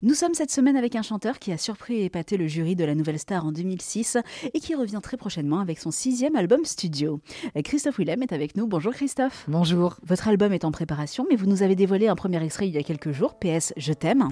Nous sommes cette semaine avec un chanteur qui a surpris et épaté le jury de la Nouvelle Star en 2006 et qui revient très prochainement avec son sixième album studio. Christophe Willem est avec nous. Bonjour Christophe. Bonjour. Votre album est en préparation, mais vous nous avez dévoilé un premier extrait il y a quelques jours. PS, je t'aime.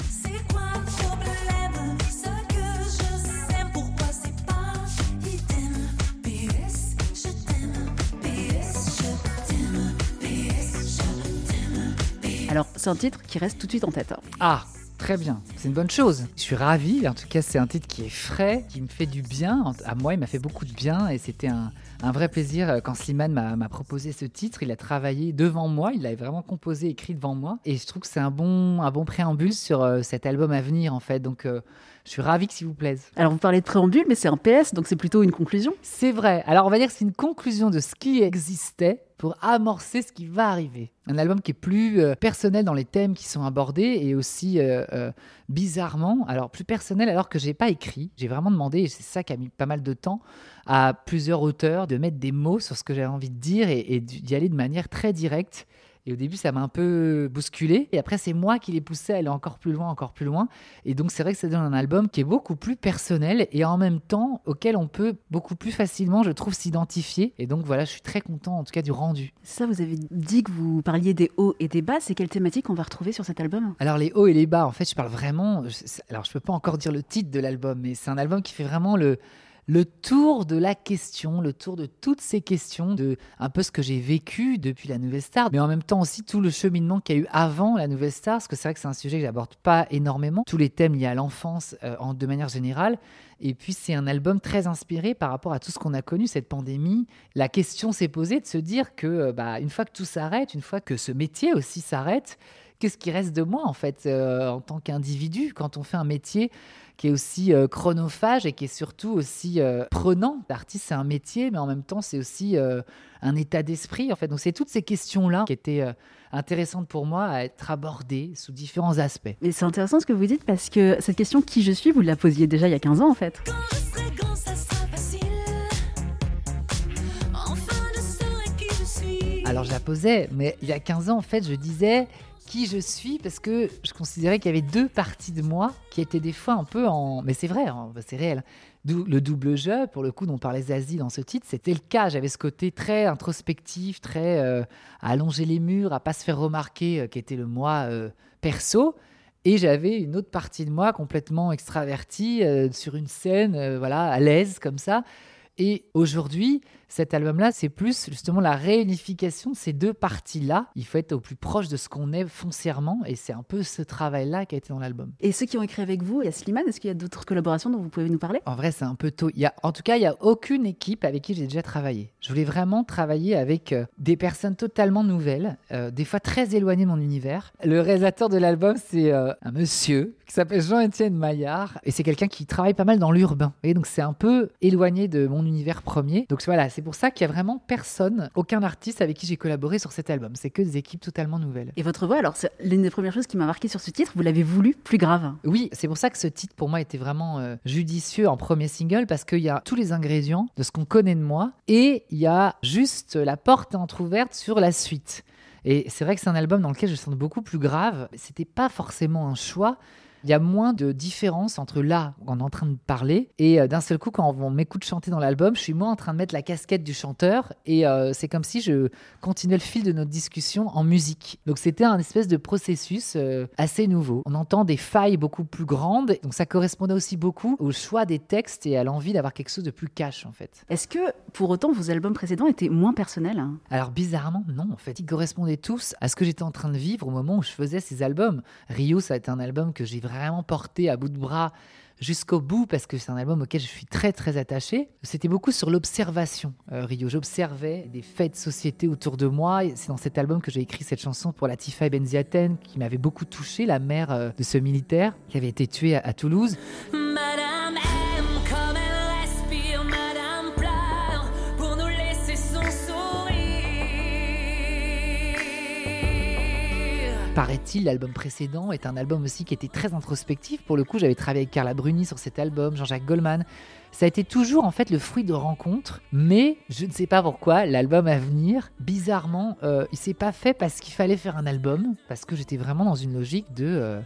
Alors, c'est un titre qui reste tout de suite en tête. Ah, Très bien, c'est une bonne chose. Je suis ravi, en tout cas c'est un titre qui est frais, qui me fait du bien. À moi, il m'a fait beaucoup de bien et c'était un, vrai plaisir euh, quand Slimane m'a proposé ce titre. Il a travaillé devant moi, il l'a vraiment composé, écrit devant moi. Et je trouve que c'est un bon, un bon préambule sur euh, cet album à venir en fait. Donc euh, je suis ravi que s'il vous plaise. Alors vous parlez de préambule, mais c'est un PS, donc c'est plutôt une conclusion. C'est vrai. Alors on va dire que c'est une conclusion de ce qui existait pour amorcer ce qui va arriver. Un album qui est plus euh, personnel dans les thèmes qui sont abordés et aussi euh, euh, bizarrement, alors plus personnel alors que j'ai pas écrit. J'ai vraiment demandé, et c'est ça qui a mis pas mal de temps, à plusieurs auteurs de mettre des mots sur ce que j'avais envie de dire et d'y aller de manière très directe et au début, ça m'a un peu bousculé. Et après, c'est moi qui l'ai poussé à aller encore plus loin, encore plus loin. Et donc, c'est vrai que ça donne un album qui est beaucoup plus personnel et en même temps auquel on peut beaucoup plus facilement, je trouve, s'identifier. Et donc, voilà, je suis très content en tout cas du rendu. Ça, vous avez dit que vous parliez des hauts et des bas. C'est quelle thématique on va retrouver sur cet album? Alors, les hauts et les bas, en fait, je parle vraiment. Alors, je peux pas encore dire le titre de l'album, mais c'est un album qui fait vraiment le le tour de la question, le tour de toutes ces questions, de un peu ce que j'ai vécu depuis la Nouvelle Star, mais en même temps aussi tout le cheminement qu'il y a eu avant la Nouvelle Star, parce que c'est vrai que c'est un sujet que j'aborde pas énormément, tous les thèmes liés à l'enfance euh, de manière générale. Et puis c'est un album très inspiré par rapport à tout ce qu'on a connu, cette pandémie. La question s'est posée de se dire que euh, bah, une fois que tout s'arrête, une fois que ce métier aussi s'arrête, qu'est-ce qui reste de moi en fait euh, en tant qu'individu quand on fait un métier qui est aussi euh, chronophage et qui est surtout aussi euh, prenant? L'artiste, c'est un métier, mais en même temps, c'est aussi un état d'esprit. En fait, donc c'est toutes ces questions-là qui étaient intéressantes pour moi à être abordées sous différents aspects. Et c'est intéressant ce que vous dites parce que cette question qui je suis, vous la posiez déjà il y a 15 ans en fait. Alors je la posais, mais il y a 15 ans, en fait, je disais qui je suis parce que je considérais qu'il y avait deux parties de moi qui étaient des fois un peu en. Mais c'est vrai, hein, c'est réel. Le double jeu, pour le coup, dont on parlait Zazie dans ce titre, c'était le cas. J'avais ce côté très introspectif, très euh, à allonger les murs, à pas se faire remarquer, euh, qui était le moi euh, perso. Et j'avais une autre partie de moi complètement extravertie sur une scène, voilà, à l'aise comme ça. Et aujourd'hui, cet album-là, c'est plus justement la réunification de ces deux parties-là. Il faut être au plus proche de ce qu'on est foncièrement, et c'est un peu ce travail-là qui a été dans l'album. Et ceux qui ont écrit avec vous, il y a Slimane, est-ce qu'il y a d'autres collaborations dont vous pouvez nous parler? En vrai, c'est un peu tôt. Il y a, en tout cas, il n'y a aucune équipe avec qui j'ai déjà travaillé. Je voulais vraiment travailler avec euh, des personnes totalement nouvelles, euh, des fois très éloignées de mon univers. Le réalisateur de l'album, c'est euh, un monsieur qui s'appelle Jean-Étienne Maillard, et c'est quelqu'un qui travaille pas mal dans l'urbain. Et donc, c'est un peu éloigné de mon univers premier. Donc voilà, c'est pour ça qu'il y a vraiment personne, aucun artiste avec qui j'ai collaboré sur cet album. C'est que des équipes totalement nouvelles. Et votre voix, alors, c'est l'une des premières choses qui m'a marqué sur ce titre, vous l'avez voulu plus grave. Oui, c'est pour ça que ce titre, pour moi, était vraiment euh, judicieux en premier single, parce qu'il y a tous les ingrédients de ce qu'on connaît de moi, et il y a juste la porte entrouverte sur la suite. Et c'est vrai que c'est un album dans lequel je sens beaucoup plus grave. C'était pas forcément un choix il y a moins de différence entre là où on est en train de parler et euh, d'un seul coup quand on m'écoute chanter dans l'album, je suis moins en train de mettre la casquette du chanteur et euh, c'est comme si je continuais le fil de notre discussion en musique. Donc c'était un espèce de processus euh, assez nouveau. On entend des failles beaucoup plus grandes, donc ça correspondait aussi beaucoup au choix des textes et à l'envie d'avoir quelque chose de plus cash en fait. Est-ce que pour autant vos albums précédents étaient moins personnels hein? Alors bizarrement non en fait, ils correspondaient tous à ce que j'étais en train de vivre au moment où je faisais ces albums. Rio ça a été un album que j'ai vraiment porté à bout de bras jusqu'au bout parce que c'est un album auquel je suis très très attaché. C'était beaucoup sur l'observation, euh, Rio. J'observais des faits de société autour de moi. C'est dans cet album que j'ai écrit cette chanson pour Latifa Benziaten qui m'avait beaucoup touché, la mère euh, de ce militaire qui avait été tué à, Toulouse. Paraît-il, l'album précédent est un album aussi qui était très introspectif. Pour le coup, j'avais travaillé avec Carla Bruni sur cet album, Jean-Jacques Goldman. Ça a été toujours en fait le fruit de rencontres, mais je ne sais pas pourquoi l'album à venir, bizarrement, euh, il s'est pas fait parce qu'il fallait faire un album, parce que j'étais vraiment dans une logique de euh,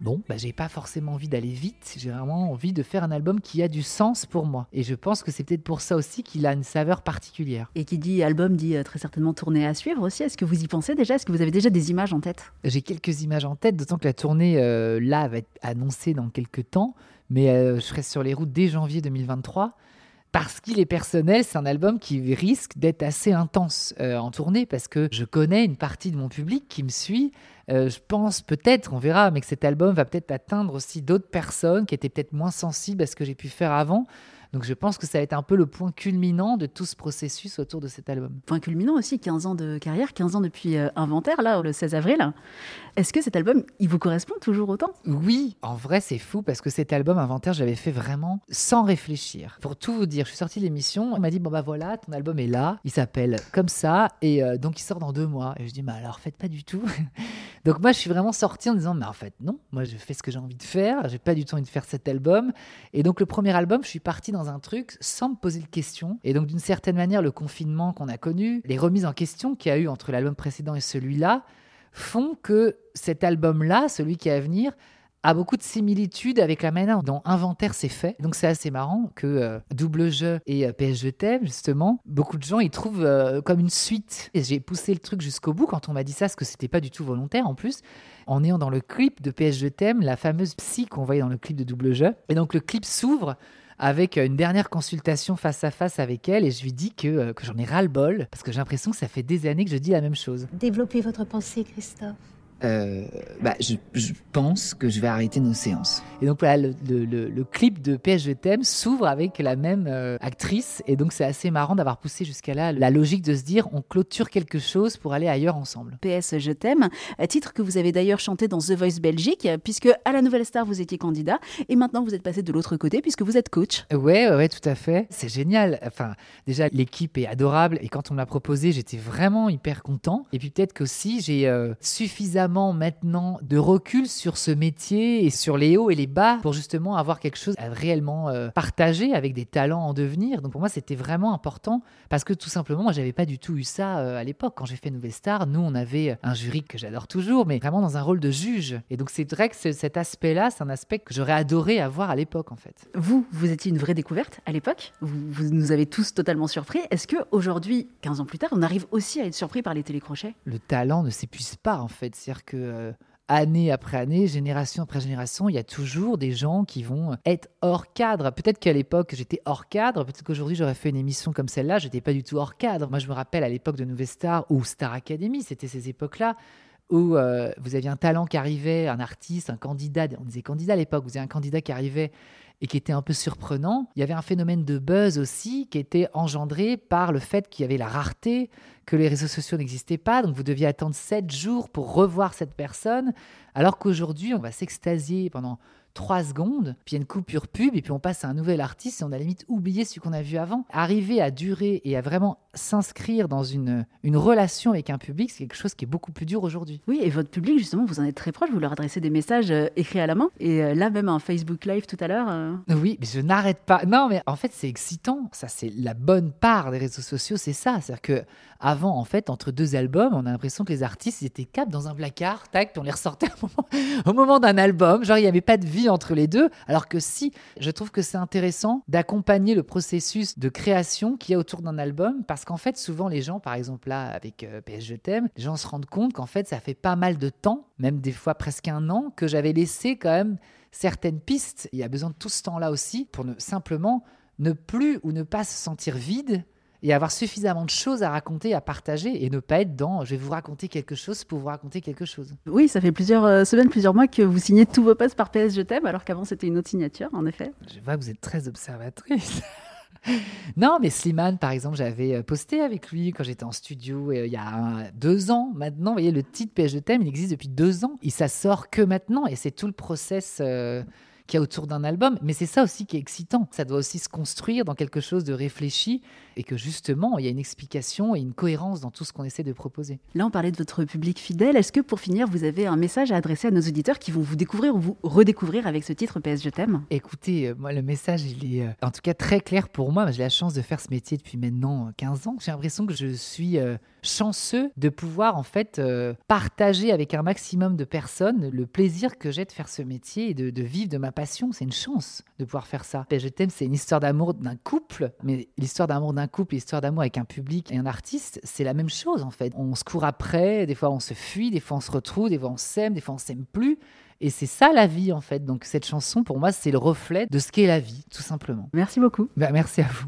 bon, bah, j'ai pas forcément envie d'aller vite, j'ai vraiment envie de faire un album qui a du sens pour moi. Et je pense que c'est peut-être pour ça aussi qu'il a une saveur particulière. Et qui dit album dit euh, très certainement tournée à suivre aussi. Est-ce que vous y pensez déjà? Est-ce que vous avez déjà des images en tête? J'ai quelques images en tête, d'autant que la tournée euh, là va être annoncée dans quelques temps, mais euh, je serai sur les routes dès janvier 2023 parce qu'il est personnel, c'est un album qui risque d'être assez intense euh, en tournée parce que je connais une partie de mon public qui me suit. Euh, je pense peut-être, on verra, mais que cet album va peut-être atteindre aussi d'autres personnes qui étaient peut-être moins sensibles à ce que j'ai pu faire avant. Donc je pense que ça va être un peu le point culminant de tout ce processus autour de cet album. Point culminant aussi, 15 ans de carrière, 15 ans depuis euh, Inventaire, là, le 16 avril. Est-ce que cet album, il vous correspond toujours autant? Oui, en vrai c'est fou parce que cet album Inventaire, j'avais fait vraiment sans réfléchir. Pour tout vous dire, je suis sorti de l'émission, on m'a dit, bon bah voilà, ton album est là, il s'appelle comme ça, et euh, donc il sort dans deux mois. Et je dis, mais alors faites pas du tout. donc moi je suis vraiment sorti en disant, mais en fait non, moi je fais ce que j'ai envie de faire, j'ai pas du tout envie de faire cet album. Et donc le premier album, je suis parti dans un truc sans me poser de questions. Et donc, d'une certaine manière, le confinement qu'on a connu, les remises en question qu'il y a eu entre l'album précédent et celui-là, font que cet album-là, celui qui est à venir, a beaucoup de similitudes avec la manière dont Inventaire s'est fait. Donc c'est assez marrant que euh, Double Jeu et euh, PS Je t'aime, justement, beaucoup de gens y trouvent euh, comme une suite. Et j'ai poussé le truc jusqu'au bout quand on m'a dit ça, parce que c'était pas du tout volontaire en plus, en ayant dans le clip de PS Je t'aime la fameuse psy qu'on voyait dans le clip de Double Jeu. Et donc le clip s'ouvre avec une dernière consultation face à face avec elle et je lui dis que, euh, que j'en ai ras le bol parce que j'ai l'impression que ça fait des années que je dis la même chose. Développez votre pensée, Christophe. Euh, bah, je, pense que je vais arrêter nos séances. Et donc voilà, le, clip de PS Je t'aime s'ouvre avec la même euh, actrice. Et donc c'est assez marrant d'avoir poussé jusqu'à là la logique de se dire on clôture quelque chose pour aller ailleurs ensemble. PS Je t'aime, titre que vous avez d'ailleurs chanté dans The Voice Belgique, puisque à la Nouvelle Star vous étiez candidat. Et maintenant vous êtes passé de l'autre côté puisque vous êtes coach. Ouais, ouais, tout à fait. C'est génial. Enfin, déjà l'équipe est adorable. Et quand on me l'a proposé, j'étais vraiment hyper content. Et puis peut-être qu'aussi j'ai euh, suffisamment maintenant de recul sur ce métier et sur les hauts et les bas pour justement avoir quelque chose à réellement euh, partager avec des talents en devenir. Donc pour moi, c'était vraiment important parce que tout simplement, moi, j'avais pas du tout eu ça euh, à l'époque. Quand j'ai fait Nouvelle Star, nous, on avait un jury que j'adore toujours, mais vraiment dans un rôle de juge. Et donc c'est vrai que cet aspect-là, c'est un aspect que j'aurais adoré avoir à l'époque, en fait. Vous, vous étiez une vraie découverte à l'époque. Vous, vous, nous avez tous totalement surpris. Est-ce que aujourd'hui, 15 ans plus tard, on arrive aussi à être surpris par les télécrochets? Le talent ne s'épuise pas, en fait. Que euh, année après année, génération après génération, il y a toujours des gens qui vont être hors cadre. Peut-être qu'à l'époque, j'étais hors cadre. Peut-être qu'aujourd'hui, j'aurais fait une émission comme celle-là. Je n'étais pas du tout hors cadre. Moi, je me rappelle à l'époque de Nouvelle Star ou Star Academy, c'était ces époques-là où euh, vous aviez un talent qui arrivait, un artiste, un candidat, on disait candidat à l'époque, vous aviez un candidat qui arrivait et qui était un peu surprenant. Il y avait un phénomène de buzz aussi qui était engendré par le fait qu'il y avait la rareté, que les réseaux sociaux n'existaient pas, donc vous deviez attendre sept jours pour revoir cette personne, alors qu'aujourd'hui, on va s'extasier pendant trois secondes, puis il y a une coupure pub, et puis on passe à un nouvel artiste, et on a limite oublié celui qu'on a vu avant. Arriver à durer et à vraiment s'inscrire dans une, une relation avec un public, c'est quelque chose qui est beaucoup plus dur aujourd'hui. Oui, et votre public, justement, vous en êtes très proche, vous leur adressez des messages euh, écrits à la main, et euh, là même un Facebook Live tout à l'heure. Euh. Oui, mais je n'arrête pas. Non, mais en fait, c'est excitant. Ça, c'est la bonne part des réseaux sociaux, c'est ça. C'est-à-dire que avant, en fait, entre deux albums, on a l'impression que les artistes ils étaient cap dans un placard, tac, on les ressortait au moment, au moment d'un album. Genre, il n'y avait pas de vie entre les deux. Alors que si, je trouve que c'est intéressant d'accompagner le processus de création qu'il y a autour d'un album, parce qu'en fait, souvent, les gens, par exemple, là, avec euh, PS Je t'aime, les gens se rendent compte qu'en fait, ça fait pas mal de temps, même des fois presque un an, que j'avais laissé quand même certaines pistes. Il y a besoin de tout ce temps-là aussi pour ne simplement ne plus ou ne pas se sentir vide et avoir suffisamment de choses à raconter, à partager et ne pas être dans je vais vous raconter quelque chose pour vous raconter quelque chose. Oui, ça fait plusieurs euh, semaines, plusieurs mois que vous signez tous vos posts par PS Je t'aime, alors qu'avant c'était une autre signature, en effet. Je vois que vous êtes très observatrice. non, mais Slimane, par exemple, j'avais euh, posté avec lui quand j'étais en studio euh, il y a deux ans. Maintenant, vous voyez, le titre PS Je t'aime, il existe depuis deux ans. Il ça sort que maintenant et c'est tout le process qu'il y a autour d'un album. Mais c'est ça aussi qui est excitant. Ça doit aussi se construire dans quelque chose de réfléchi et que justement, il y a une explication et une cohérence dans tout ce qu'on essaie de proposer. Là, on parlait de votre public fidèle. Est-ce que pour finir, vous avez un message à adresser à nos auditeurs qui vont vous découvrir ou vous redécouvrir avec ce titre PS Je t'aime? Écoutez, euh, moi, le message, il est euh, en tout cas très clair pour moi. J'ai la chance de faire ce métier depuis maintenant 15 ans. J'ai l'impression que je suis chanceux de pouvoir en fait euh, partager avec un maximum de personnes le plaisir que j'ai de faire ce métier et de, de vivre de ma passion. C'est une chance de pouvoir faire ça. Et je t'aime, c'est une histoire d'amour d'un couple, mais l'histoire d'amour d'un couple, l'histoire d'amour avec un public et un artiste, c'est la même chose en fait. On se court après, des fois on se fuit, des fois on se retrouve, des fois on s'aime, des fois on s'aime plus. Et c'est ça la vie en fait. Donc cette chanson pour moi c'est le reflet de ce qu'est la vie tout simplement. Merci beaucoup. Bah, merci à vous.